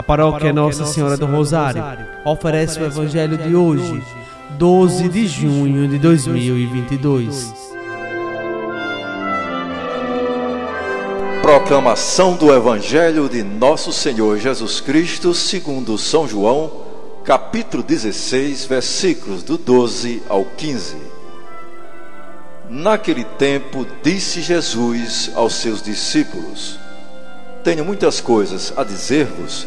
A paróquia Nossa Senhora do Rosário oferece o Evangelho de hoje, 12 de junho de 2022. Proclamação do Evangelho de Nosso Senhor Jesus Cristo, segundo São João, capítulo 16, versículos do 12 ao 15. Naquele tempo, disse Jesus aos seus discípulos: Tenho muitas coisas a dizer-vos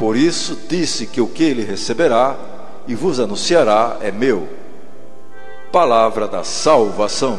Por isso disse que o que ele receberá e vos anunciará é meu. Palavra da salvação.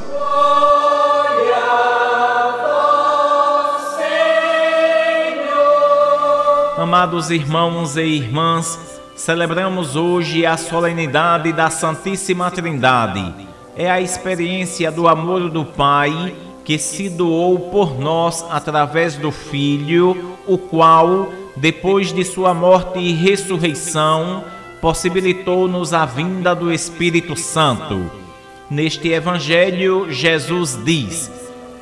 Amados irmãos e irmãs, celebramos hoje a solenidade da Santíssima Trindade. É a experiência do amor do Pai que se doou por nós através do Filho, o qual depois de sua morte e ressurreição, possibilitou-nos a vinda do Espírito Santo. Neste Evangelho, Jesus diz: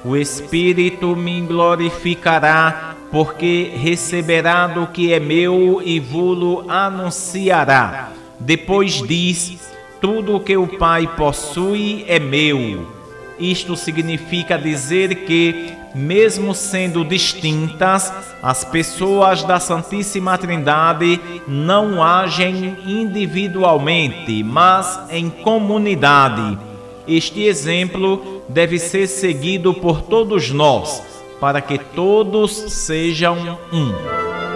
O Espírito me glorificará, porque receberá do que é meu e vou-lo anunciará. Depois diz: Tudo o que o Pai possui é meu. Isto significa dizer que, mesmo sendo distintas, as pessoas da Santíssima Trindade não agem individualmente, mas em comunidade. Este exemplo deve ser seguido por todos nós, para que todos sejam um.